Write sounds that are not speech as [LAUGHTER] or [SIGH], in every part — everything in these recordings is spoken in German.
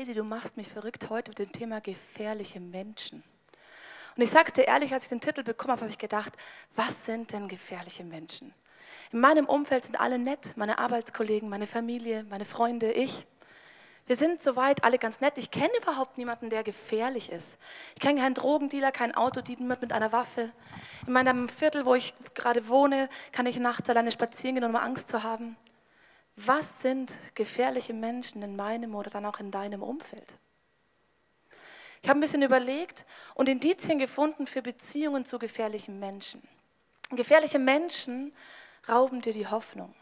crazy, du machst mich verrückt heute mit dem Thema gefährliche Menschen. Und ich sag's dir ehrlich, als ich den Titel bekommen habe, habe ich gedacht, was sind denn gefährliche Menschen? In meinem Umfeld sind alle nett, meine Arbeitskollegen, meine Familie, meine Freunde, ich. Wir sind soweit alle ganz nett. Ich kenne überhaupt niemanden, der gefährlich ist. Ich kenne keinen Drogendealer, keinen Autodieb, niemand mit einer Waffe. In meinem Viertel, wo ich gerade wohne, kann ich nachts alleine spazieren gehen, ohne Angst zu haben. Was sind gefährliche Menschen in meinem oder dann auch in deinem Umfeld? Ich habe ein bisschen überlegt und Indizien gefunden für Beziehungen zu gefährlichen Menschen. Gefährliche Menschen rauben dir die Hoffnung.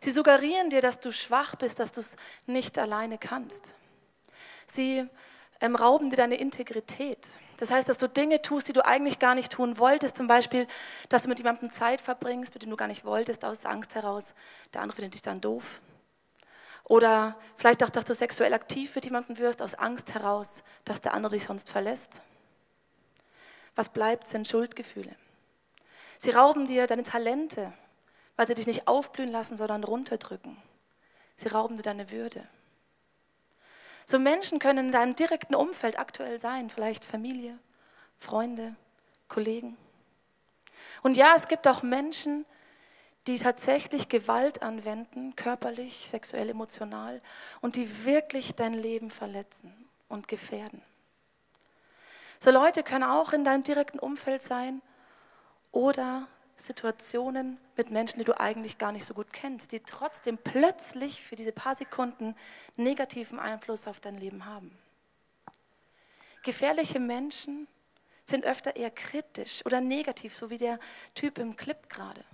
Sie suggerieren dir, dass du schwach bist, dass du es nicht alleine kannst. Sie ähm, rauben dir deine Integrität. Das heißt, dass du Dinge tust, die du eigentlich gar nicht tun wolltest. Zum Beispiel, dass du mit jemandem Zeit verbringst, mit dem du gar nicht wolltest, aus Angst heraus. Der andere findet dich dann doof. Oder vielleicht auch, dass du sexuell aktiv mit jemandem wirst, aus Angst heraus, dass der andere dich sonst verlässt. Was bleibt, sind Schuldgefühle. Sie rauben dir deine Talente, weil sie dich nicht aufblühen lassen, sondern runterdrücken. Sie rauben dir deine Würde. So Menschen können in deinem direkten Umfeld aktuell sein, vielleicht Familie, Freunde, Kollegen. Und ja, es gibt auch Menschen, die tatsächlich Gewalt anwenden, körperlich, sexuell, emotional, und die wirklich dein Leben verletzen und gefährden. So Leute können auch in deinem direkten Umfeld sein oder Situationen mit Menschen, die du eigentlich gar nicht so gut kennst, die trotzdem plötzlich für diese paar Sekunden negativen Einfluss auf dein Leben haben. Gefährliche Menschen sind öfter eher kritisch oder negativ, so wie der Typ im Clip gerade.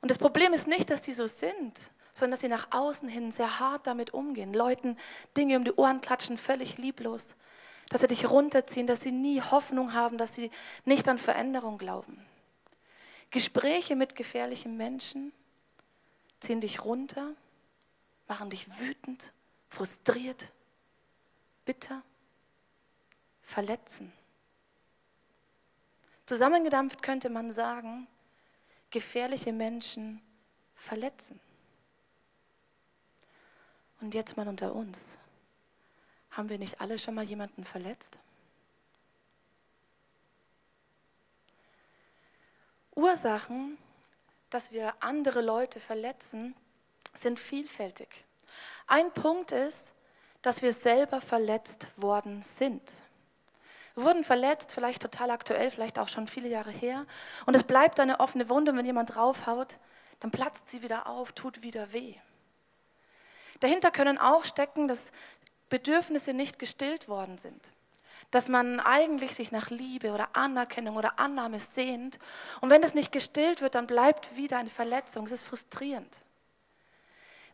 Und das Problem ist nicht, dass die so sind, sondern dass sie nach außen hin sehr hart damit umgehen, Leuten Dinge um die Ohren klatschen, völlig lieblos, dass sie dich runterziehen, dass sie nie Hoffnung haben, dass sie nicht an Veränderung glauben. Gespräche mit gefährlichen Menschen ziehen dich runter, machen dich wütend, frustriert, bitter, verletzen. Zusammengedampft könnte man sagen, gefährliche Menschen verletzen. Und jetzt mal unter uns. Haben wir nicht alle schon mal jemanden verletzt? Ursachen, dass wir andere Leute verletzen, sind vielfältig. Ein Punkt ist, dass wir selber verletzt worden sind. Wir wurden verletzt, vielleicht total aktuell, vielleicht auch schon viele Jahre her. Und es bleibt eine offene Wunde. Und wenn jemand draufhaut, dann platzt sie wieder auf, tut wieder weh. Dahinter können auch stecken, dass Bedürfnisse nicht gestillt worden sind dass man eigentlich sich nach Liebe oder Anerkennung oder Annahme sehnt. Und wenn das nicht gestillt wird, dann bleibt wieder eine Verletzung. Es ist frustrierend.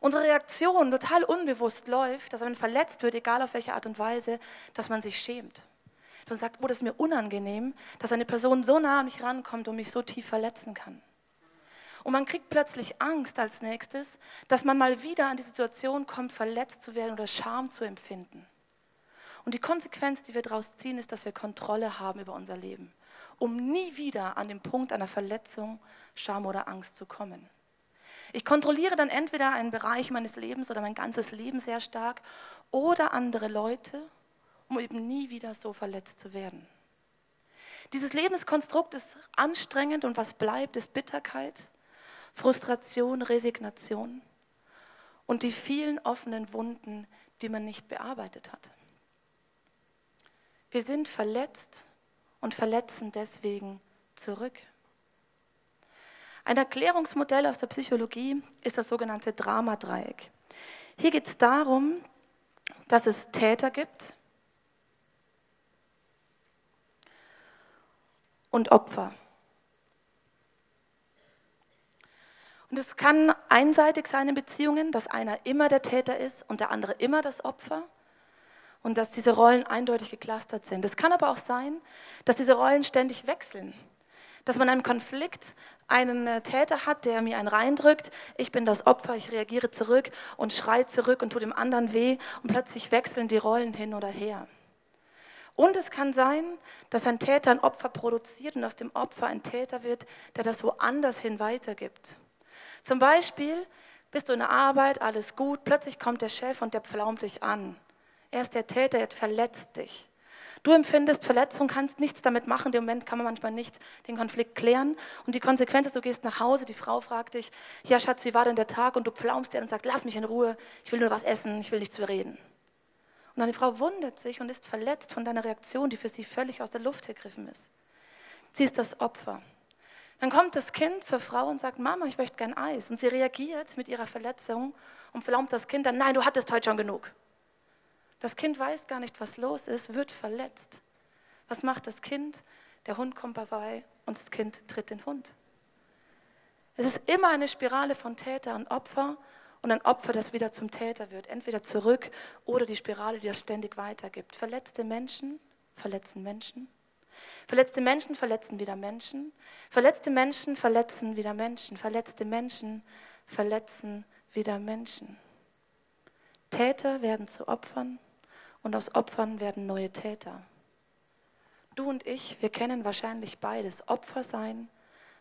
Unsere Reaktion total unbewusst läuft, dass man verletzt wird, egal auf welche Art und Weise, dass man sich schämt. Du sagst, oh, das ist mir unangenehm, dass eine Person so nah an mich rankommt und mich so tief verletzen kann. Und man kriegt plötzlich Angst als nächstes, dass man mal wieder an die Situation kommt, verletzt zu werden oder Scham zu empfinden. Und die Konsequenz, die wir daraus ziehen, ist, dass wir Kontrolle haben über unser Leben, um nie wieder an den Punkt einer Verletzung, Scham oder Angst zu kommen. Ich kontrolliere dann entweder einen Bereich meines Lebens oder mein ganzes Leben sehr stark oder andere Leute, um eben nie wieder so verletzt zu werden. Dieses Lebenskonstrukt ist anstrengend und was bleibt, ist Bitterkeit, Frustration, Resignation und die vielen offenen Wunden, die man nicht bearbeitet hat. Wir sind verletzt und verletzen deswegen zurück. Ein Erklärungsmodell aus der Psychologie ist das sogenannte Dramadreieck. Hier geht es darum, dass es Täter gibt und Opfer. Und es kann einseitig sein in Beziehungen, dass einer immer der Täter ist und der andere immer das Opfer und dass diese Rollen eindeutig geklustert sind. Es kann aber auch sein, dass diese Rollen ständig wechseln. Dass man einen Konflikt, einen äh, Täter hat, der mir einen reindrückt, ich bin das Opfer, ich reagiere zurück und schreie zurück und tue dem anderen weh und plötzlich wechseln die Rollen hin oder her. Und es kann sein, dass ein Täter ein Opfer produziert und aus dem Opfer ein Täter wird, der das woanders hin weitergibt. Zum Beispiel Bist du in der Arbeit, alles gut, plötzlich kommt der Chef und der pflaumt dich an. Er ist der Täter, er verletzt dich. Du empfindest Verletzung, kannst nichts damit machen. Im Moment kann man manchmal nicht den Konflikt klären. Und die Konsequenz ist, du gehst nach Hause, die Frau fragt dich, ja Schatz, wie war denn der Tag? Und du pflaumst dir und sagst, lass mich in Ruhe, ich will nur was essen, ich will nichts mehr reden. Und dann die Frau wundert sich und ist verletzt von deiner Reaktion, die für sie völlig aus der Luft gegriffen ist. Sie ist das Opfer. Dann kommt das Kind zur Frau und sagt, Mama, ich möchte gern Eis. Und sie reagiert mit ihrer Verletzung und verlaumt das Kind dann, nein, du hattest heute schon genug. Das Kind weiß gar nicht, was los ist, wird verletzt. Was macht das Kind? Der Hund kommt vorbei und das Kind tritt den Hund. Es ist immer eine Spirale von Täter und Opfer und ein Opfer, das wieder zum Täter wird. Entweder zurück oder die Spirale, die das ständig weitergibt. Verletzte Menschen verletzen Menschen. Verletzte Menschen verletzen wieder Menschen. Verletzte Menschen verletzen wieder Menschen. Verletzte Menschen verletzen wieder Menschen. Täter werden zu Opfern und aus Opfern werden neue Täter. Du und ich, wir kennen wahrscheinlich beides, Opfer sein,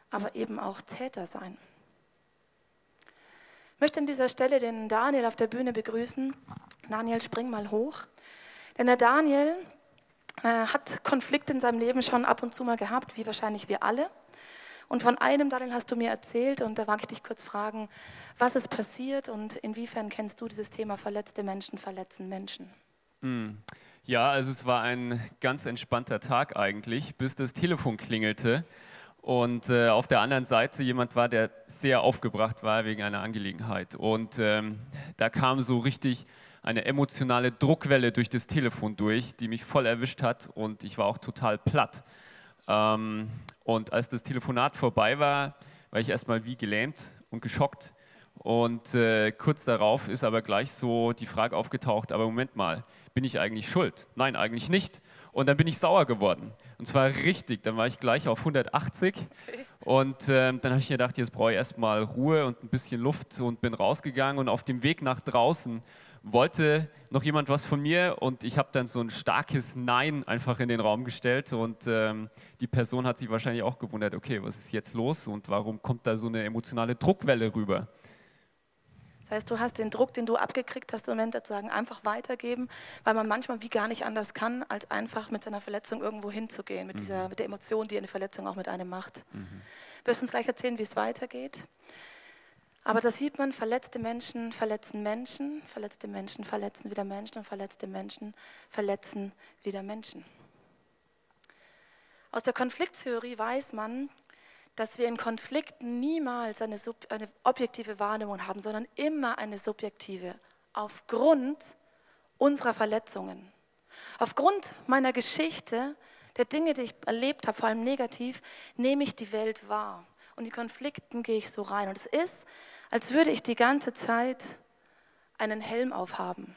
aber eben auch Täter sein. Ich möchte an dieser Stelle den Daniel auf der Bühne begrüßen. Daniel, spring mal hoch. Denn der Daniel äh, hat Konflikte in seinem Leben schon ab und zu mal gehabt, wie wahrscheinlich wir alle. Und von einem, Daniel, hast du mir erzählt und da mag ich dich kurz fragen, was ist passiert und inwiefern kennst du dieses Thema verletzte Menschen verletzen Menschen? Hm. Ja, also es war ein ganz entspannter Tag eigentlich, bis das Telefon klingelte und äh, auf der anderen Seite jemand war, der sehr aufgebracht war wegen einer Angelegenheit. Und ähm, da kam so richtig eine emotionale Druckwelle durch das Telefon durch, die mich voll erwischt hat und ich war auch total platt. Ähm, und als das Telefonat vorbei war, war ich erstmal wie gelähmt und geschockt. Und äh, kurz darauf ist aber gleich so die Frage aufgetaucht, aber Moment mal, bin ich eigentlich schuld? Nein, eigentlich nicht. Und dann bin ich sauer geworden. Und zwar richtig. Dann war ich gleich auf 180. Okay. [LAUGHS] Und äh, dann habe ich mir gedacht, jetzt brauche ich erstmal Ruhe und ein bisschen Luft und bin rausgegangen. Und auf dem Weg nach draußen wollte noch jemand was von mir und ich habe dann so ein starkes Nein einfach in den Raum gestellt und ähm, die Person hat sich wahrscheinlich auch gewundert, okay, was ist jetzt los und warum kommt da so eine emotionale Druckwelle rüber? Das heißt, du hast den Druck, den du abgekriegt hast, im Moment sozusagen einfach weitergeben, weil man manchmal wie gar nicht anders kann, als einfach mit seiner Verletzung irgendwo hinzugehen, mit, mhm. dieser, mit der Emotion, die eine Verletzung auch mit einem macht. Mhm. Wirst du uns gleich erzählen, wie es weitergeht? Aber da sieht man, verletzte Menschen verletzen Menschen, verletzte Menschen verletzen wieder Menschen und verletzte Menschen verletzen wieder Menschen. Aus der Konflikttheorie weiß man, dass wir in Konflikten niemals eine, eine, objektive Wahrnehmung haben, sondern immer eine subjektive, aufgrund unserer Verletzungen. Aufgrund meiner Geschichte, der Dinge, die ich erlebt habe, vor allem negativ, nehme ich die Welt wahr. Und in Konflikten gehe ich so rein. Und es ist, als würde ich die ganze Zeit einen Helm aufhaben.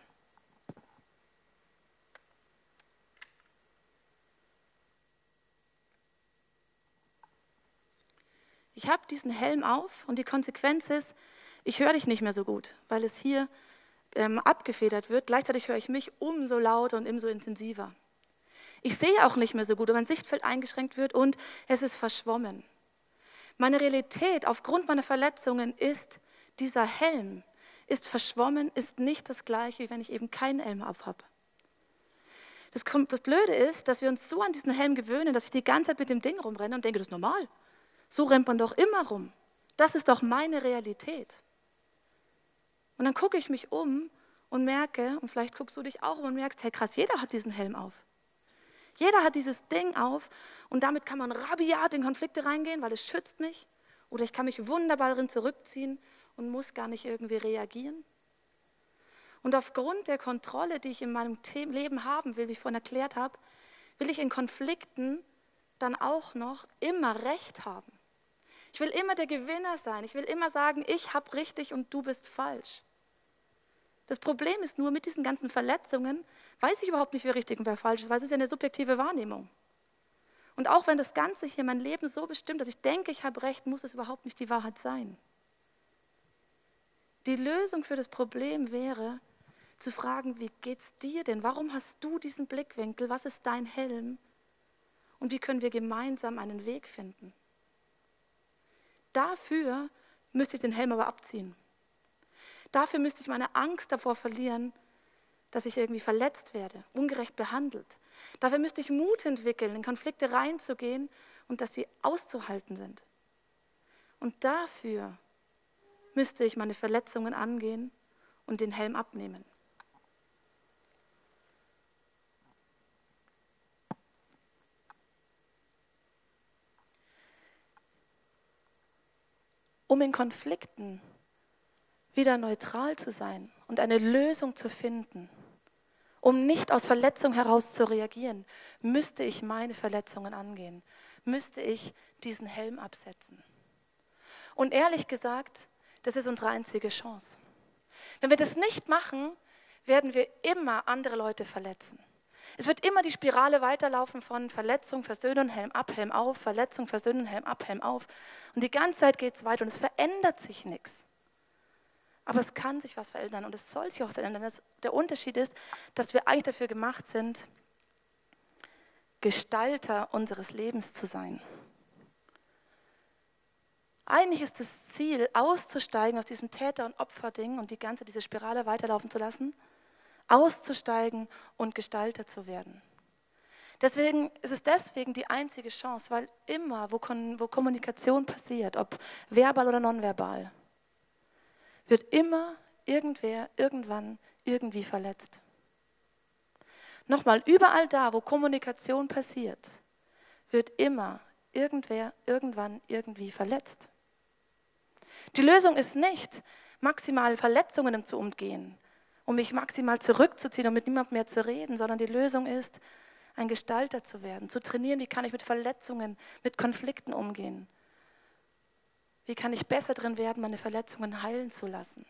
Ich habe diesen Helm auf und die Konsequenz ist, ich höre dich nicht mehr so gut, weil es hier ähm, abgefedert wird. Gleichzeitig höre ich mich umso lauter und umso intensiver. Ich sehe auch nicht mehr so gut, weil mein Sichtfeld eingeschränkt wird und es ist verschwommen. Meine Realität aufgrund meiner Verletzungen ist, dieser Helm ist verschwommen, ist nicht das gleiche, wie wenn ich eben keinen Helm auf habe. Das, das Blöde ist, dass wir uns so an diesen Helm gewöhnen, dass ich die ganze Zeit mit dem Ding rumrenne und denke, das ist normal. So rennt man doch immer rum. Das ist doch meine Realität. Und dann gucke ich mich um und merke, und vielleicht guckst du dich auch um und merkst, hey krass, jeder hat diesen Helm auf. Jeder hat dieses Ding auf und damit kann man rabiat in Konflikte reingehen, weil es schützt mich. Oder ich kann mich wunderbar darin zurückziehen und muss gar nicht irgendwie reagieren. Und aufgrund der Kontrolle, die ich in meinem Leben haben will, wie ich vorhin erklärt habe, will ich in Konflikten dann auch noch immer Recht haben. Ich will immer der Gewinner sein. Ich will immer sagen, ich habe richtig und du bist falsch. Das Problem ist nur, mit diesen ganzen Verletzungen weiß ich überhaupt nicht, wer richtig und wer falsch ist, weil es ist ja eine subjektive Wahrnehmung. Und auch wenn das Ganze hier mein Leben so bestimmt, dass ich denke, ich habe recht, muss es überhaupt nicht die Wahrheit sein. Die Lösung für das Problem wäre, zu fragen, wie geht's dir denn? Warum hast du diesen Blickwinkel? Was ist dein Helm? Und wie können wir gemeinsam einen Weg finden? Dafür müsste ich den Helm aber abziehen. Dafür müsste ich meine Angst davor verlieren, dass ich irgendwie verletzt werde, ungerecht behandelt. Dafür müsste ich Mut entwickeln, in Konflikte reinzugehen und dass sie auszuhalten sind. Und dafür müsste ich meine Verletzungen angehen und den Helm abnehmen. Um in Konflikten wieder neutral zu sein und eine Lösung zu finden, um nicht aus Verletzung heraus zu reagieren, müsste ich meine Verletzungen angehen, müsste ich diesen Helm absetzen. Und ehrlich gesagt, das ist unsere einzige Chance. Wenn wir das nicht machen, werden wir immer andere Leute verletzen. Es wird immer die Spirale weiterlaufen von Verletzung, Versöhnung, Helm ab, Helm auf, Verletzung, Versöhnung, Helm ab, Helm auf. Und die ganze Zeit geht es weiter und es verändert sich nichts. Aber es kann sich was verändern und es soll sich auch verändern. Der Unterschied ist, dass wir eigentlich dafür gemacht sind, Gestalter unseres Lebens zu sein. Eigentlich ist das Ziel, auszusteigen aus diesem Täter- und Opferding und die ganze diese Spirale weiterlaufen zu lassen, auszusteigen und Gestalter zu werden. Deswegen ist es deswegen die einzige Chance, weil immer, wo, wo Kommunikation passiert, ob verbal oder nonverbal, wird immer irgendwer irgendwann irgendwie verletzt. Nochmal, überall da, wo Kommunikation passiert, wird immer irgendwer irgendwann irgendwie verletzt. Die Lösung ist nicht, maximal Verletzungen zu umgehen, um mich maximal zurückzuziehen und mit niemandem mehr zu reden, sondern die Lösung ist, ein Gestalter zu werden, zu trainieren, wie kann ich mit Verletzungen, mit Konflikten umgehen. Wie kann ich besser drin werden, meine Verletzungen heilen zu lassen?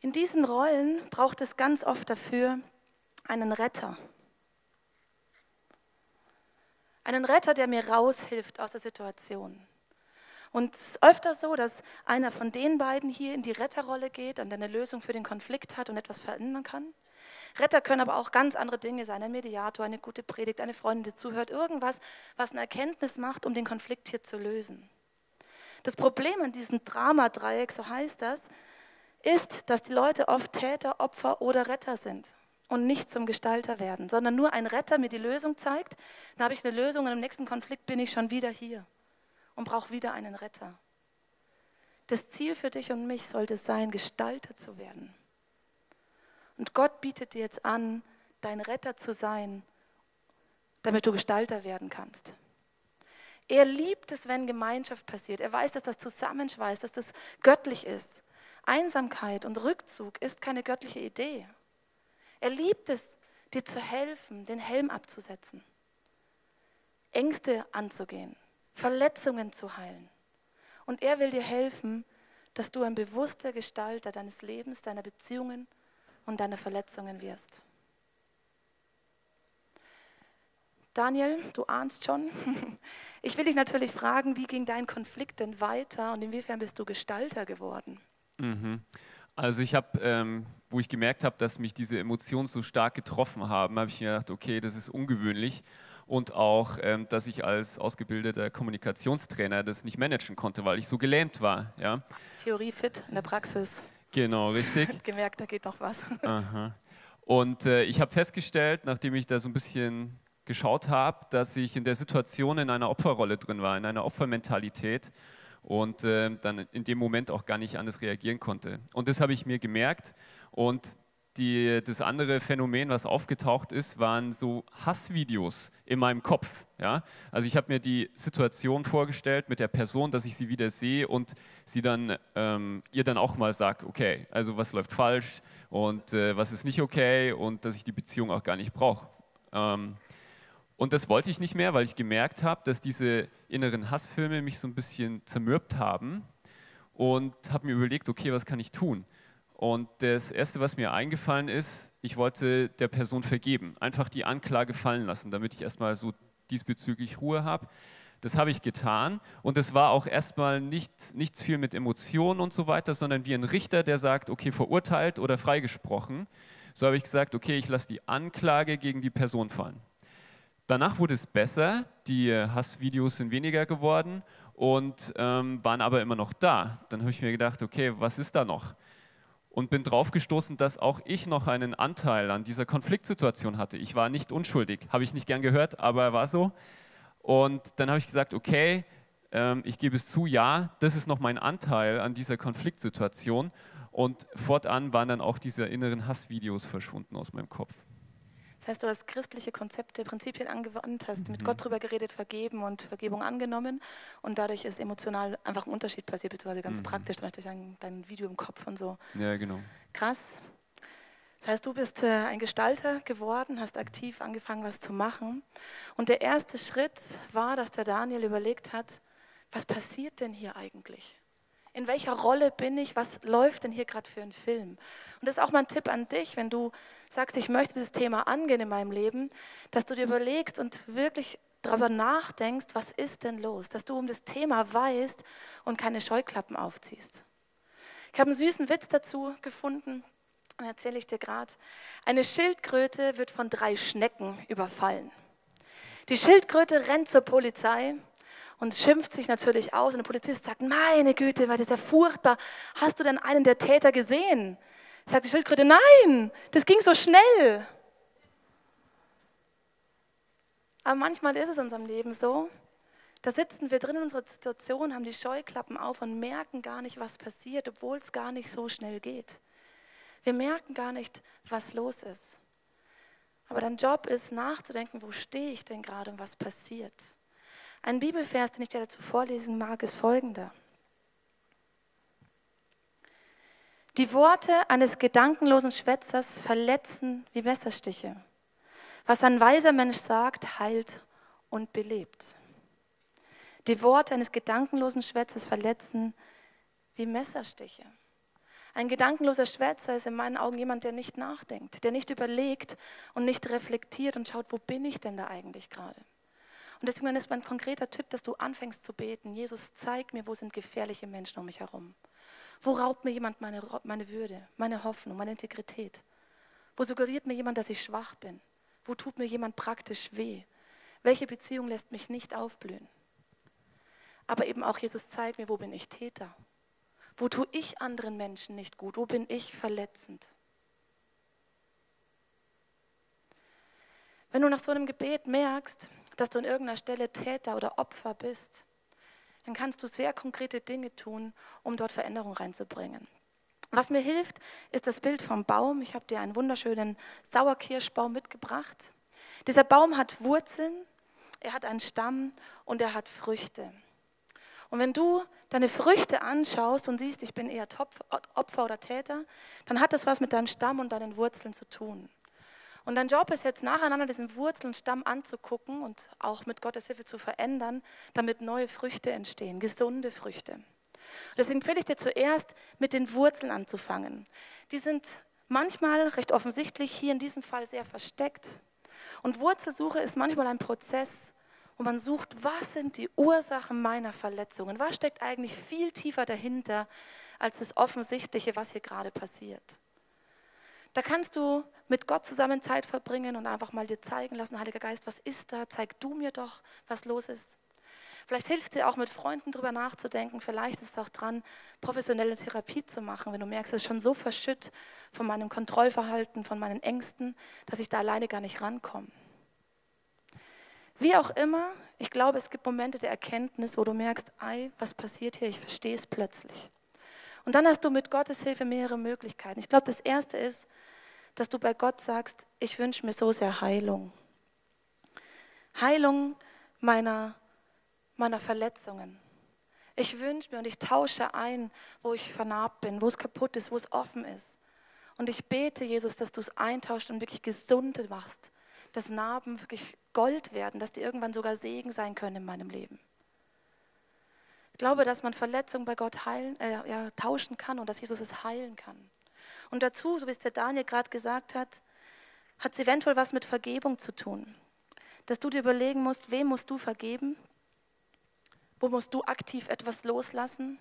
In diesen Rollen braucht es ganz oft dafür einen Retter. Einen Retter, der mir raushilft aus der Situation. Und es ist öfter so, dass einer von den beiden hier in die Retterrolle geht und eine Lösung für den Konflikt hat und etwas verändern kann. Retter können aber auch ganz andere Dinge sein. Ein Mediator, eine gute Predigt, eine Freundin, die zuhört, irgendwas, was eine Erkenntnis macht, um den Konflikt hier zu lösen. Das Problem an diesem Dramadreieck, so heißt das, ist, dass die Leute oft Täter, Opfer oder Retter sind und nicht zum Gestalter werden, sondern nur ein Retter mir die Lösung zeigt, dann habe ich eine Lösung und im nächsten Konflikt bin ich schon wieder hier und brauche wieder einen Retter. Das Ziel für dich und mich sollte sein, Gestalter zu werden. Und Gott bietet dir jetzt an, dein Retter zu sein, damit du Gestalter werden kannst. Er liebt es, wenn Gemeinschaft passiert. Er weiß, dass das zusammenschweißt, dass das göttlich ist. Einsamkeit und Rückzug ist keine göttliche Idee. Er liebt es, dir zu helfen, den Helm abzusetzen, Ängste anzugehen, Verletzungen zu heilen. Und er will dir helfen, dass du ein bewusster Gestalter deines Lebens, deiner Beziehungen und deine Verletzungen wirst. Daniel, du ahnst schon. [LAUGHS] Ich will dich natürlich fragen, wie ging dein Konflikt denn weiter und inwiefern bist du Gestalter geworden? Mhm. Also ich habe, ähm, wo ich gemerkt habe, dass mich diese Emotionen so stark getroffen haben, habe ich mir gedacht, okay, das ist ungewöhnlich und auch, ähm, dass ich als ausgebildeter Kommunikationstrainer das nicht managen konnte, weil ich so gelähmt war. Ja. Theorie fit in der Praxis. Genau, richtig. [LAUGHS] Gemerkt, da geht noch was. [LAUGHS] Aha. Und äh, ich habe festgestellt, nachdem ich da so ein bisschen geschaut habe, dass ich in der Situation in einer Opferrolle drin war, in einer Opfermentalität und äh, dann in dem Moment auch gar nicht anders reagieren konnte. Und das habe ich mir gemerkt und die, das andere Phänomen, was aufgetaucht ist, waren so Hassvideos in meinem Kopf. Ja? Also ich habe mir die Situation vorgestellt mit der Person, dass ich sie wieder sehe und sie dann ähm, ihr dann auch mal sage, okay, also was läuft falsch und äh, was ist nicht okay und dass ich die Beziehung auch gar nicht brauche. Ähm, und das wollte ich nicht mehr, weil ich gemerkt habe, dass diese inneren Hassfilme mich so ein bisschen zermürbt haben und habe mir überlegt, okay, was kann ich tun? Und das Erste, was mir eingefallen ist, ich wollte der Person vergeben, einfach die Anklage fallen lassen, damit ich erstmal so diesbezüglich Ruhe habe. Das habe ich getan und es war auch erstmal nicht, nichts viel mit Emotionen und so weiter, sondern wie ein Richter, der sagt, okay, verurteilt oder freigesprochen. So habe ich gesagt, okay, ich lasse die Anklage gegen die Person fallen. Danach wurde es besser, die Hassvideos sind weniger geworden und ähm, waren aber immer noch da. Dann habe ich mir gedacht, okay, was ist da noch? Und bin draufgestoßen, dass auch ich noch einen Anteil an dieser Konfliktsituation hatte. Ich war nicht unschuldig, habe ich nicht gern gehört, aber war so. Und dann habe ich gesagt, okay, ähm, ich gebe es zu, ja, das ist noch mein Anteil an dieser Konfliktsituation. Und fortan waren dann auch diese inneren Hassvideos verschwunden aus meinem Kopf. Das heißt, du hast christliche Konzepte, Prinzipien angewandt, hast mhm. mit Gott drüber geredet, vergeben und Vergebung angenommen und dadurch ist emotional einfach ein Unterschied passiert, beziehungsweise ganz mhm. praktisch, dann durch dein, dein Video im Kopf und so. Ja, genau. Krass. Das heißt, du bist äh, ein Gestalter geworden, hast aktiv angefangen, was zu machen. Und der erste Schritt war, dass der Daniel überlegt hat, was passiert denn hier eigentlich? In welcher Rolle bin ich? Was läuft denn hier gerade für ein Film? Und das ist auch mal ein Tipp an dich, wenn du sagst, ich möchte dieses Thema angehen in meinem Leben, dass du dir überlegst und wirklich darüber nachdenkst, was ist denn los? Dass du um das Thema weißt und keine Scheuklappen aufziehst. Ich habe einen süßen Witz dazu gefunden, und erzähle ich dir gerade. Eine Schildkröte wird von drei Schnecken überfallen. Die Schildkröte rennt zur Polizei und schimpft sich natürlich aus. Und der Polizist sagt, meine Güte, weil das ist ja furchtbar. Hast du denn einen der Täter gesehen? Sagt die Schildkröte, nein, das ging so schnell. Aber manchmal ist es in unserem Leben so, da sitzen wir drin in unserer Situation, haben die Scheuklappen auf und merken gar nicht, was passiert, obwohl es gar nicht so schnell geht. Wir merken gar nicht, was los ist. Aber dein Job ist nachzudenken, wo stehe ich denn gerade und was passiert. Ein Bibelvers, den ich dir dazu vorlesen mag, ist folgender. Die Worte eines gedankenlosen Schwätzers verletzen wie Messerstiche. Was ein weiser Mensch sagt, heilt und belebt. Die Worte eines gedankenlosen Schwätzers verletzen wie Messerstiche. Ein gedankenloser Schwätzer ist in meinen Augen jemand, der nicht nachdenkt, der nicht überlegt und nicht reflektiert und schaut, wo bin ich denn da eigentlich gerade. Und deswegen ist mein konkreter Tipp, dass du anfängst zu beten. Jesus, zeig mir, wo sind gefährliche Menschen um mich herum. Wo raubt mir jemand meine, meine Würde, meine Hoffnung, meine Integrität? Wo suggeriert mir jemand, dass ich schwach bin? Wo tut mir jemand praktisch weh? Welche Beziehung lässt mich nicht aufblühen? Aber eben auch Jesus, zeig mir, wo bin ich Täter? Wo tue ich anderen Menschen nicht gut? Wo bin ich verletzend? Wenn du nach so einem Gebet merkst, dass du an irgendeiner Stelle Täter oder Opfer bist, dann kannst du sehr konkrete Dinge tun, um dort Veränderung reinzubringen. Was mir hilft, ist das Bild vom Baum. Ich habe dir einen wunderschönen Sauerkirschbaum mitgebracht. Dieser Baum hat Wurzeln, er hat einen Stamm und er hat Früchte. Und wenn du deine Früchte anschaust und siehst, ich bin eher Opfer oder Täter, dann hat das was mit deinem Stamm und deinen Wurzeln zu tun. Und dein Job ist jetzt nacheinander diesen Wurzel und Stamm anzugucken und auch mit Gottes Hilfe zu verändern, damit neue Früchte entstehen, gesunde Früchte. Deswegen empfehle ich dir zuerst, mit den Wurzeln anzufangen. Die sind manchmal recht offensichtlich, hier in diesem Fall sehr versteckt. Und Wurzelsuche ist manchmal ein Prozess, wo man sucht, was sind die Ursachen meiner Verletzungen? Was steckt eigentlich viel tiefer dahinter als das Offensichtliche, was hier gerade passiert? Da kannst du mit Gott zusammen Zeit verbringen und einfach mal dir zeigen lassen, Heiliger Geist, was ist da? Zeig du mir doch, was los ist. Vielleicht hilft dir auch mit Freunden drüber nachzudenken. Vielleicht ist es auch dran, professionelle Therapie zu machen, wenn du merkst, es ist schon so verschütt von meinem Kontrollverhalten, von meinen Ängsten, dass ich da alleine gar nicht rankomme. Wie auch immer, ich glaube, es gibt Momente der Erkenntnis, wo du merkst, ei, was passiert hier? Ich verstehe es plötzlich. Und dann hast du mit Gottes Hilfe mehrere Möglichkeiten. Ich glaube, das erste ist, dass du bei Gott sagst, ich wünsche mir so sehr Heilung. Heilung meiner, meiner Verletzungen. Ich wünsche mir und ich tausche ein, wo ich vernarbt bin, wo es kaputt ist, wo es offen ist. Und ich bete, Jesus, dass du es eintauscht und wirklich gesund machst, dass Narben wirklich Gold werden, dass die irgendwann sogar Segen sein können in meinem Leben glaube, dass man Verletzungen bei Gott heilen, äh, ja, tauschen kann und dass Jesus es heilen kann. Und dazu, so wie es der Daniel gerade gesagt hat, hat es eventuell was mit Vergebung zu tun. Dass du dir überlegen musst, wem musst du vergeben? Wo musst du aktiv etwas loslassen?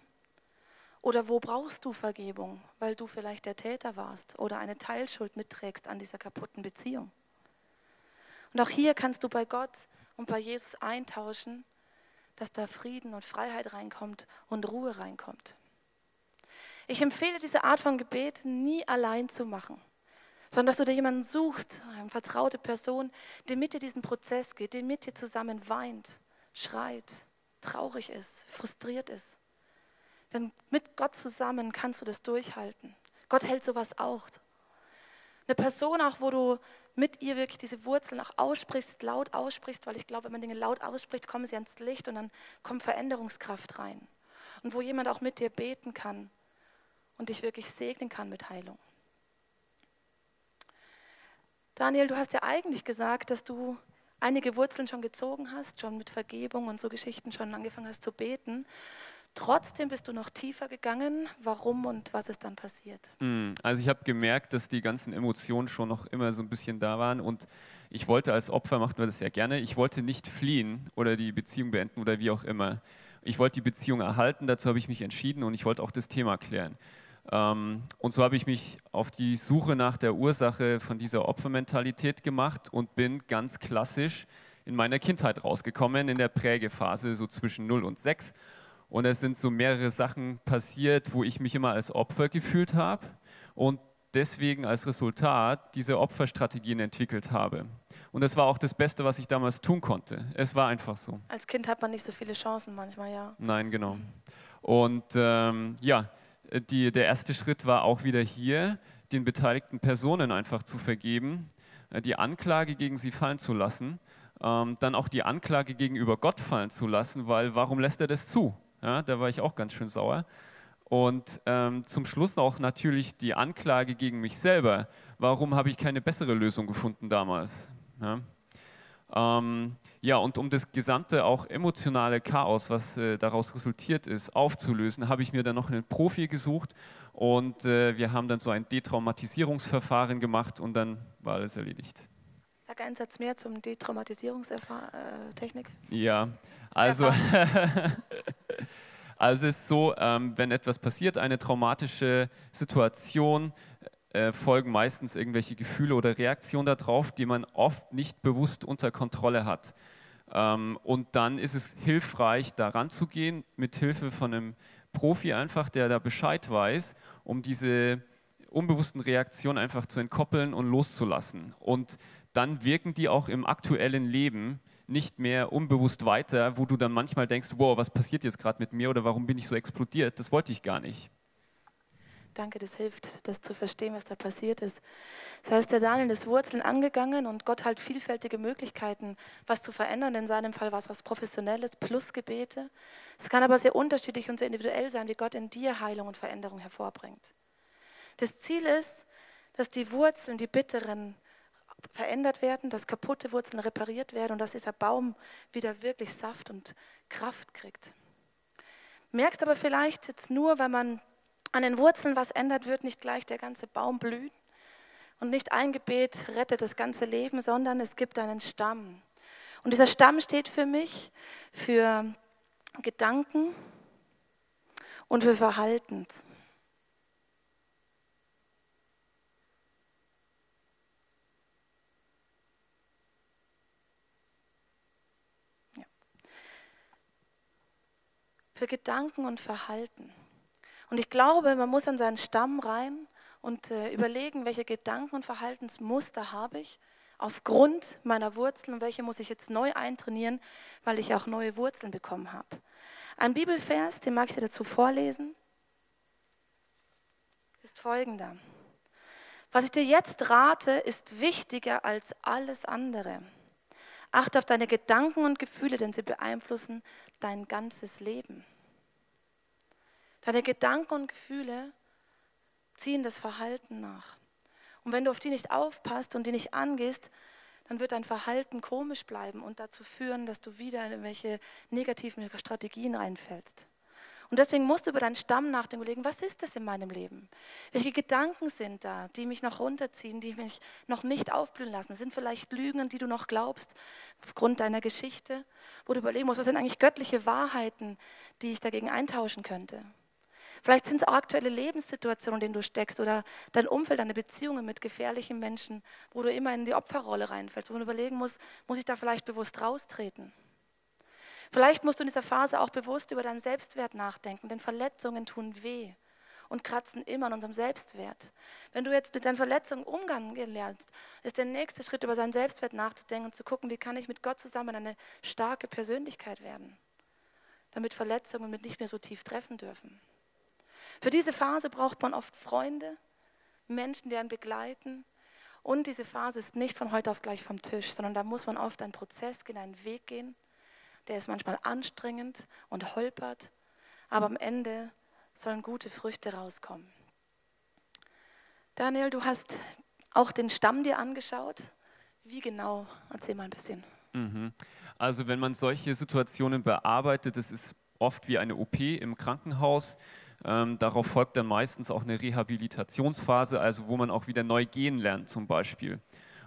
Oder wo brauchst du Vergebung, weil du vielleicht der Täter warst oder eine Teilschuld mitträgst an dieser kaputten Beziehung? Und auch hier kannst du bei Gott und bei Jesus eintauschen dass da Frieden und Freiheit reinkommt und Ruhe reinkommt. Ich empfehle diese Art von Gebet nie allein zu machen, sondern dass du dir jemanden suchst, eine vertraute Person, die mit dir diesen Prozess geht, die mit dir zusammen weint, schreit, traurig ist, frustriert ist. Denn mit Gott zusammen kannst du das durchhalten. Gott hält sowas auch. Eine Person auch, wo du mit ihr wirklich diese Wurzeln auch aussprichst, laut aussprichst, weil ich glaube, wenn man Dinge laut ausspricht, kommen sie ans Licht und dann kommt Veränderungskraft rein. Und wo jemand auch mit dir beten kann und dich wirklich segnen kann mit Heilung. Daniel, du hast ja eigentlich gesagt, dass du einige Wurzeln schon gezogen hast, schon mit Vergebung und so Geschichten schon angefangen hast zu beten. Trotzdem bist du noch tiefer gegangen. Warum und was ist dann passiert? Mm, also ich habe gemerkt, dass die ganzen Emotionen schon noch immer so ein bisschen da waren und ich wollte als Opfer, machten wir das sehr gerne, ich wollte nicht fliehen oder die Beziehung beenden oder wie auch immer. Ich wollte die Beziehung erhalten, dazu habe ich mich entschieden und ich wollte auch das Thema klären. Ähm, und so habe ich mich auf die Suche nach der Ursache von dieser Opfermentalität gemacht und bin ganz klassisch in meiner Kindheit rausgekommen, in der Prägephase, so zwischen 0 und 6 und es sind so mehrere Sachen passiert, wo ich mich immer als Opfer gefühlt habe und deswegen als Resultat diese Opferstrategien entwickelt habe. Und das war auch das Beste, was ich damals tun konnte. Es war einfach so. Als Kind hat man nicht so viele Chancen manchmal, ja. Nein, genau. Und ähm, ja, die, der erste Schritt war auch wieder hier, den beteiligten Personen einfach zu vergeben, äh, die Anklage gegen sie fallen zu lassen, ähm, dann auch die Anklage gegenüber Gott fallen zu lassen, weil warum lässt er das zu? Ja, da war ich auch ganz schön sauer. Und ähm, zum Schluss auch natürlich die Anklage gegen mich selber. Warum habe ich keine bessere Lösung gefunden damals? Ja, ähm, ja und um das gesamte auch emotionale Chaos, was äh, daraus resultiert ist, aufzulösen, habe ich mir dann noch einen Profi gesucht und äh, wir haben dann so ein Detraumatisierungsverfahren gemacht und dann war alles erledigt. Sag einen Satz mehr zum Detraumatisierungstechnik. Äh, ja, also [LAUGHS] Also es ist so, ähm, wenn etwas passiert, eine traumatische Situation, äh, folgen meistens irgendwelche Gefühle oder Reaktionen darauf, die man oft nicht bewusst unter Kontrolle hat. Ähm, und dann ist es hilfreich, daran zu gehen, mit Hilfe von einem Profi einfach, der da Bescheid weiß, um diese unbewussten Reaktionen einfach zu entkoppeln und loszulassen. Und dann wirken die auch im aktuellen Leben nicht mehr unbewusst weiter, wo du dann manchmal denkst, wow, was passiert jetzt gerade mit mir oder warum bin ich so explodiert? Das wollte ich gar nicht. Danke, das hilft, das zu verstehen, was da passiert ist. Das heißt, der Daniel ist Wurzeln angegangen und Gott hat vielfältige Möglichkeiten, was zu verändern. In seinem Fall war es was Professionelles plus Gebete. Es kann aber sehr unterschiedlich und sehr individuell sein, wie Gott in dir Heilung und Veränderung hervorbringt. Das Ziel ist, dass die Wurzeln, die bitteren, verändert werden, dass kaputte Wurzeln repariert werden und dass dieser Baum wieder wirklich Saft und Kraft kriegt. Merkst aber vielleicht jetzt nur, wenn man an den Wurzeln was ändert, wird nicht gleich der ganze Baum blühen. Und nicht ein Gebet rettet das ganze Leben, sondern es gibt einen Stamm. Und dieser Stamm steht für mich für Gedanken und für Verhalten. für Gedanken und Verhalten. Und ich glaube, man muss an seinen Stamm rein und äh, überlegen, welche Gedanken und Verhaltensmuster habe ich aufgrund meiner Wurzeln und welche muss ich jetzt neu eintrainieren, weil ich auch neue Wurzeln bekommen habe. Ein Bibelvers, den mag ich dir dazu vorlesen, ist folgender. Was ich dir jetzt rate, ist wichtiger als alles andere. Achte auf deine Gedanken und Gefühle, denn sie beeinflussen dein ganzes Leben. Deine Gedanken und Gefühle ziehen das Verhalten nach. Und wenn du auf die nicht aufpasst und die nicht angehst, dann wird dein Verhalten komisch bleiben und dazu führen, dass du wieder in irgendwelche negativen Strategien reinfällst. Und deswegen musst du über deinen Stamm nachdenken, überlegen, was ist das in meinem Leben? Welche Gedanken sind da, die mich noch runterziehen, die mich noch nicht aufblühen lassen? Sind vielleicht Lügen, an die du noch glaubst, aufgrund deiner Geschichte, wo du überlegen musst, was sind eigentlich göttliche Wahrheiten, die ich dagegen eintauschen könnte? Vielleicht sind es auch aktuelle Lebenssituationen, in denen du steckst oder dein Umfeld, deine Beziehungen mit gefährlichen Menschen, wo du immer in die Opferrolle reinfällst, wo du überlegen musst, muss ich da vielleicht bewusst raustreten? Vielleicht musst du in dieser Phase auch bewusst über deinen Selbstwert nachdenken, denn Verletzungen tun weh und kratzen immer an unserem Selbstwert. Wenn du jetzt mit deinen Verletzungen umgehen lernst, ist der nächste Schritt, über seinen Selbstwert nachzudenken und zu gucken, wie kann ich mit Gott zusammen eine starke Persönlichkeit werden, damit Verletzungen mit nicht mehr so tief treffen dürfen. Für diese Phase braucht man oft Freunde, Menschen, die einen begleiten. Und diese Phase ist nicht von heute auf gleich vom Tisch, sondern da muss man oft einen Prozess gehen, einen Weg gehen. Der ist manchmal anstrengend und holpert, aber am Ende sollen gute Früchte rauskommen. Daniel, du hast auch den Stamm dir angeschaut. Wie genau? Erzähl mal ein bisschen. Mhm. Also wenn man solche Situationen bearbeitet, das ist oft wie eine OP im Krankenhaus. Ähm, darauf folgt dann meistens auch eine Rehabilitationsphase, also wo man auch wieder neu gehen lernt zum Beispiel.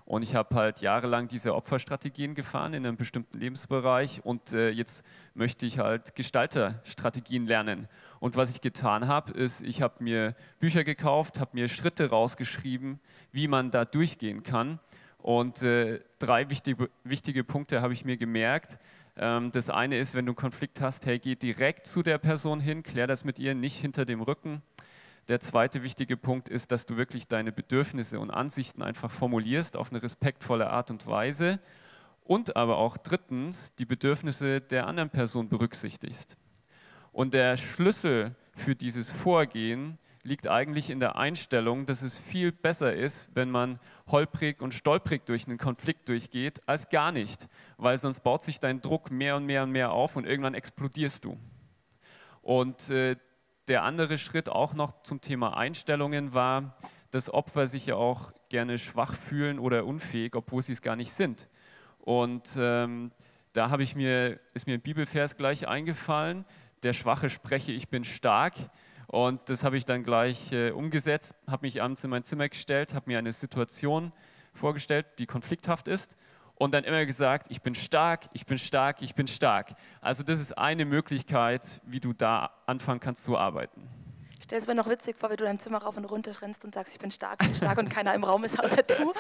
Und ich habe halt jahrelang diese Opferstrategien gefahren in einem bestimmten Lebensbereich und äh, jetzt möchte ich halt Gestalterstrategien lernen. Und was ich getan habe, ist, ich habe mir Bücher gekauft, habe mir Schritte rausgeschrieben, wie man da durchgehen kann. Und äh, drei wichtige, wichtige Punkte habe ich mir gemerkt. Ähm, das eine ist, wenn du einen Konflikt hast, hey, geh direkt zu der Person hin, klär das mit ihr, nicht hinter dem Rücken. Der zweite wichtige Punkt ist, dass du wirklich deine Bedürfnisse und Ansichten einfach formulierst auf eine respektvolle Art und Weise und aber auch drittens die Bedürfnisse der anderen Person berücksichtigst. Und der Schlüssel für dieses Vorgehen liegt eigentlich in der Einstellung, dass es viel besser ist, wenn man holprig und stolprig durch einen Konflikt durchgeht, als gar nicht, weil sonst baut sich dein Druck mehr und mehr und mehr auf und irgendwann explodierst du. Und äh, der andere Schritt auch noch zum Thema Einstellungen war, dass Opfer sich ja auch gerne schwach fühlen oder unfähig, obwohl sie es gar nicht sind. Und ähm, da habe ich mir, ist mir ein Bibelvers gleich eingefallen, der Schwache spreche, ich bin stark. Und das habe ich dann gleich äh, umgesetzt, habe mich abends in mein Zimmer gestellt, habe mir eine Situation vorgestellt, die konflikthaft ist und dann immer gesagt, ich bin stark, ich bin stark, ich bin stark. Also das ist eine Möglichkeit, wie du da anfangen kannst zu arbeiten. Ich stelle es mir noch witzig vor, wie du dein Zimmer rauf und runter rennst und sagst, ich bin stark, ich bin stark und keiner im Raum ist außer [LAUGHS] du.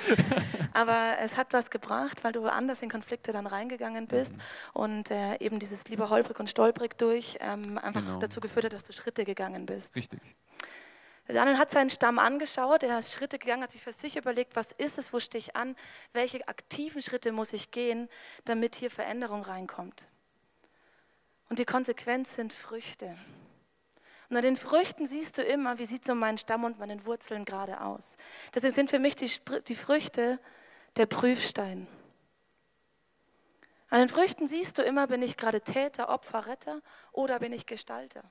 Aber es hat was gebracht, weil du anders in Konflikte dann reingegangen bist mhm. und äh, eben dieses lieber holprig und stolprig durch ähm, einfach genau. dazu geführt hat, dass du Schritte gegangen bist. Richtig. Daniel hat seinen Stamm angeschaut, er ist Schritte gegangen, hat sich für sich überlegt, was ist es, wo stehe ich an, welche aktiven Schritte muss ich gehen, damit hier Veränderung reinkommt. Und die Konsequenz sind Früchte. Und an den Früchten siehst du immer, wie sieht so mein Stamm und meine Wurzeln gerade aus. Deswegen sind für mich die, die Früchte der Prüfstein. An den Früchten siehst du immer, bin ich gerade Täter, Opfer, Retter oder bin ich Gestalter.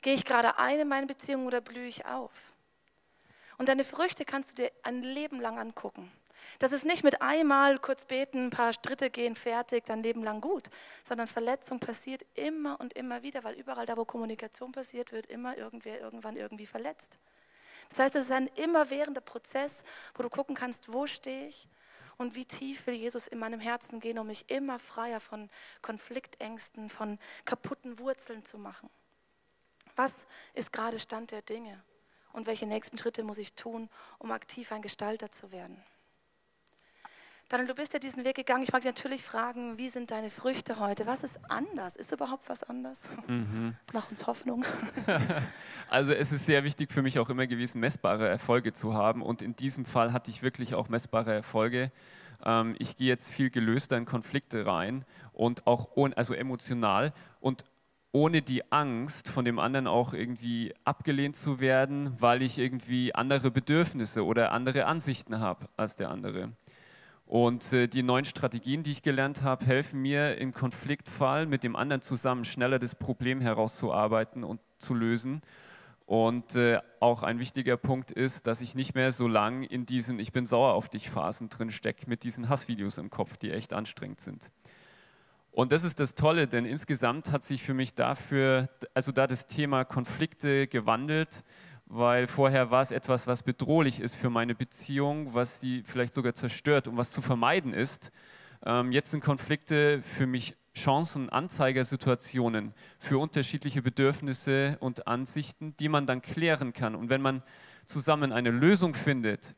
Gehe ich gerade ein in meine Beziehung oder blühe ich auf? Und deine Früchte kannst du dir ein Leben lang angucken. Das ist nicht mit einmal kurz beten, ein paar Schritte gehen, fertig, dein Leben lang gut, sondern Verletzung passiert immer und immer wieder, weil überall da, wo Kommunikation passiert, wird immer irgendwer irgendwann irgendwie verletzt. Das heißt, es ist ein immerwährender Prozess, wo du gucken kannst, wo stehe ich und wie tief will Jesus in meinem Herzen gehen, um mich immer freier von Konfliktängsten, von kaputten Wurzeln zu machen. Was ist gerade Stand der Dinge? Und welche nächsten Schritte muss ich tun, um aktiv ein Gestalter zu werden? Daniel, du bist ja diesen Weg gegangen. Ich mag dich natürlich fragen, wie sind deine Früchte heute? Was ist anders? Ist überhaupt was anders? Mhm. [LAUGHS] Mach uns Hoffnung. [LAUGHS] Also es ist sehr wichtig für mich auch immer gewesen, messbare Erfolge zu haben. Und in diesem Fall hatte ich wirklich auch messbare Erfolge. Ähm, ich gehe jetzt viel gelöster in Konflikte rein und auch also emotional. Und ohne die Angst, von dem anderen auch irgendwie abgelehnt zu werden, weil ich irgendwie andere Bedürfnisse oder andere Ansichten habe als der andere. Und äh, die neuen Strategien, die ich gelernt habe, helfen mir im Konfliktfall mit dem anderen zusammen schneller das Problem herauszuarbeiten und zu lösen. Und äh, auch ein wichtiger Punkt ist, dass ich nicht mehr so lang in diesen Ich bin sauer auf dich Phasen drin stecke mit diesen Hassvideos im Kopf, die echt anstrengend sind. Und das ist das Tolle, denn insgesamt hat sich für mich dafür, also da das Thema Konflikte gewandelt, weil vorher war es etwas, was bedrohlich ist für meine Beziehung, was sie vielleicht sogar zerstört und was zu vermeiden ist. Ähm, jetzt sind Konflikte für mich Chancen, Anzeigersituationen für unterschiedliche Bedürfnisse und Ansichten, die man dann klären kann. Und wenn man zusammen eine Lösung findet,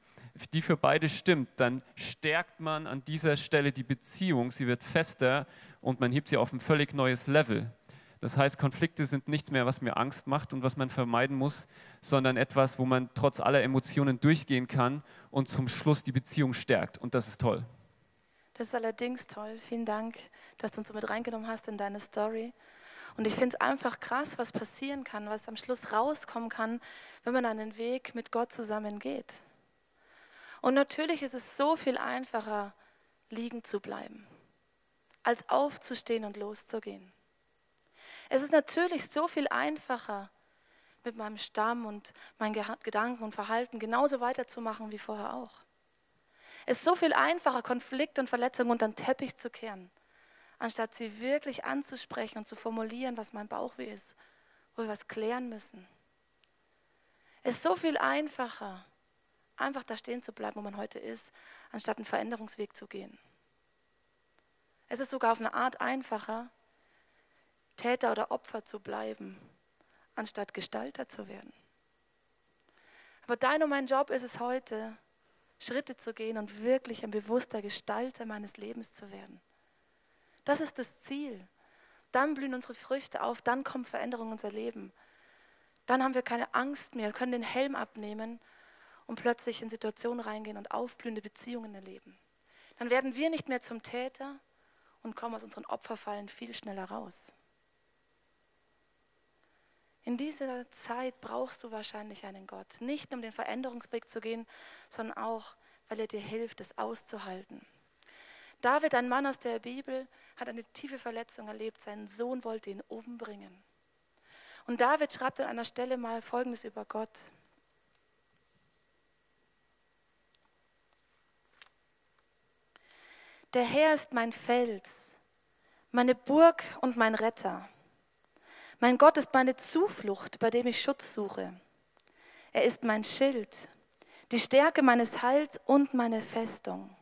die für beide stimmt, dann stärkt man an dieser Stelle die Beziehung, sie wird fester und man hebt sie auf ein völlig neues Level. Das heißt, Konflikte sind nichts mehr, was mir Angst macht und was man vermeiden muss, sondern etwas, wo man trotz aller Emotionen durchgehen kann und zum Schluss die Beziehung stärkt. Und das ist toll. Das ist allerdings toll. Vielen Dank, dass du uns so mit reingenommen hast in deine Story. Und ich finde es einfach krass, was passieren kann, was am Schluss rauskommen kann, wenn man einen Weg mit Gott zusammen geht. Und natürlich ist es so viel einfacher, liegen zu bleiben, als aufzustehen und loszugehen. Es ist natürlich so viel einfacher, mit meinem Stamm und meinen Gedanken und Verhalten genauso weiterzumachen wie vorher auch. Es ist so viel einfacher, Konflikte und Verletzungen unter den Teppich zu kehren, anstatt sie wirklich anzusprechen und zu formulieren, was mein Bauchweh ist, wo wir was klären müssen. Es ist so viel einfacher, einfach da stehen zu bleiben, wo man heute ist, anstatt einen Veränderungsweg zu gehen. Es ist sogar auf eine Art einfacher, Täter oder Opfer zu bleiben, anstatt Gestalter zu werden. Aber dein und mein Job ist es heute, Schritte zu gehen und wirklich ein bewusster Gestalter meines Lebens zu werden. Das ist das Ziel. Dann blühen unsere Früchte auf, dann kommt Veränderung in unser Leben. Dann haben wir keine Angst mehr, können den Helm abnehmen und plötzlich in Situationen reingehen und aufblühende Beziehungen erleben. Dann werden wir nicht mehr zum Täter und kommen aus unseren Opferfallen viel schneller raus. In dieser Zeit brauchst du wahrscheinlich einen Gott. Nicht um den Veränderungsweg zu gehen, sondern auch, weil er dir hilft, es auszuhalten. David, ein Mann aus der Bibel, hat eine tiefe Verletzung erlebt. Sein Sohn wollte ihn umbringen. Und David schreibt an einer Stelle mal Folgendes über Gott. Der Herr ist mein Fels, meine Burg und mein Retter. Mein Gott ist meine Zuflucht, bei dem ich Schutz suche. Er ist mein Schild, die Stärke meines Heils und meine Festung.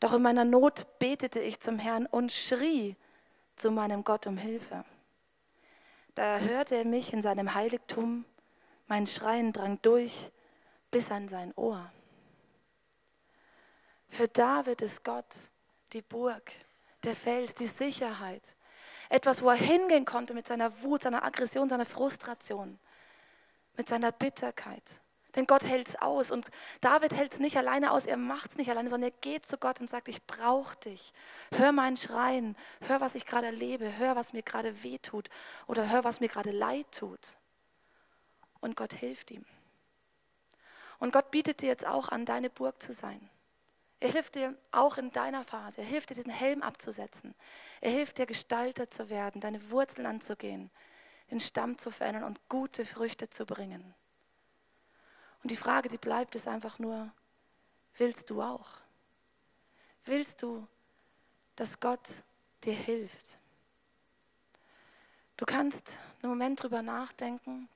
Doch in meiner Not betete ich zum Herrn und schrie zu meinem Gott um Hilfe. Da hörte er mich in seinem Heiligtum, mein Schreien drang durch bis an sein Ohr. Für David ist Gott die Burg, der Fels, die Sicherheit, etwas, wo er hingehen konnte mit seiner Wut, seiner Aggression, seiner Frustration, mit seiner Bitterkeit. Denn Gott hält es aus und David hält es nicht alleine aus, er macht es nicht alleine, sondern er geht zu Gott und sagt, ich brauche dich. Hör mein Schreien, hör, was ich gerade erlebe, hör, was mir gerade weh tut oder hör, was mir gerade leid tut. Und Gott hilft ihm. Und Gott bietet dir jetzt auch an, deine Burg zu sein. Er hilft dir auch in deiner Phase. Er hilft dir, diesen Helm abzusetzen. Er hilft dir, Gestalter zu werden, deine Wurzeln anzugehen, den Stamm zu verändern und gute Früchte zu bringen. Und die Frage, die bleibt, ist einfach nur, willst du auch? Willst du, dass Gott dir hilft? Du kannst einen Moment drüber nachdenken.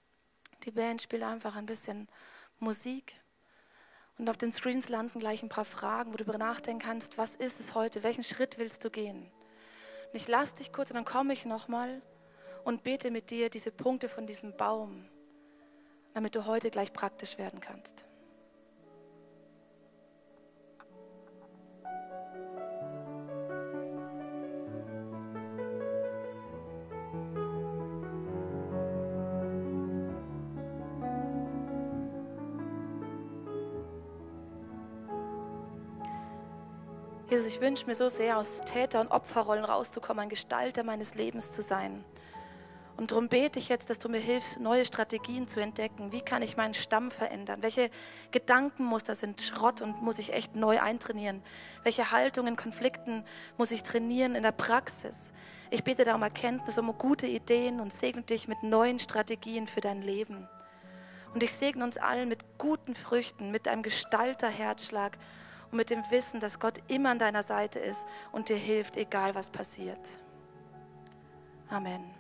Die Band spielt einfach ein bisschen Musik. Und auf den Screens landen gleich ein paar Fragen, wo du darüber nachdenken kannst, was ist es heute, welchen Schritt willst du gehen? Und ich lasse dich kurz und dann komme ich nochmal und bete mit dir diese Punkte von diesem Baum, damit du heute gleich praktisch werden kannst. Jesus, ich wünsche mir so sehr, aus Täter- und Opferrollen rauszukommen, ein Gestalter meines Lebens zu sein. Und darum bete ich jetzt, dass du mir hilfst, neue Strategien zu entdecken. Wie kann ich meinen Stamm verändern? Welche Gedankenmuster sind Schrott und muss ich echt neu eintrainieren? Welche Haltungen, Konflikten muss ich trainieren in der Praxis? Ich bete da um Erkenntnis, um gute Ideen und segne dich mit neuen Strategien für dein Leben. Und ich segne uns allen mit guten Früchten, mit einem Gestalterherzschlag und mit dem Wissen, dass Gott immer an deiner Seite ist und dir hilft, egal was passiert. Amen.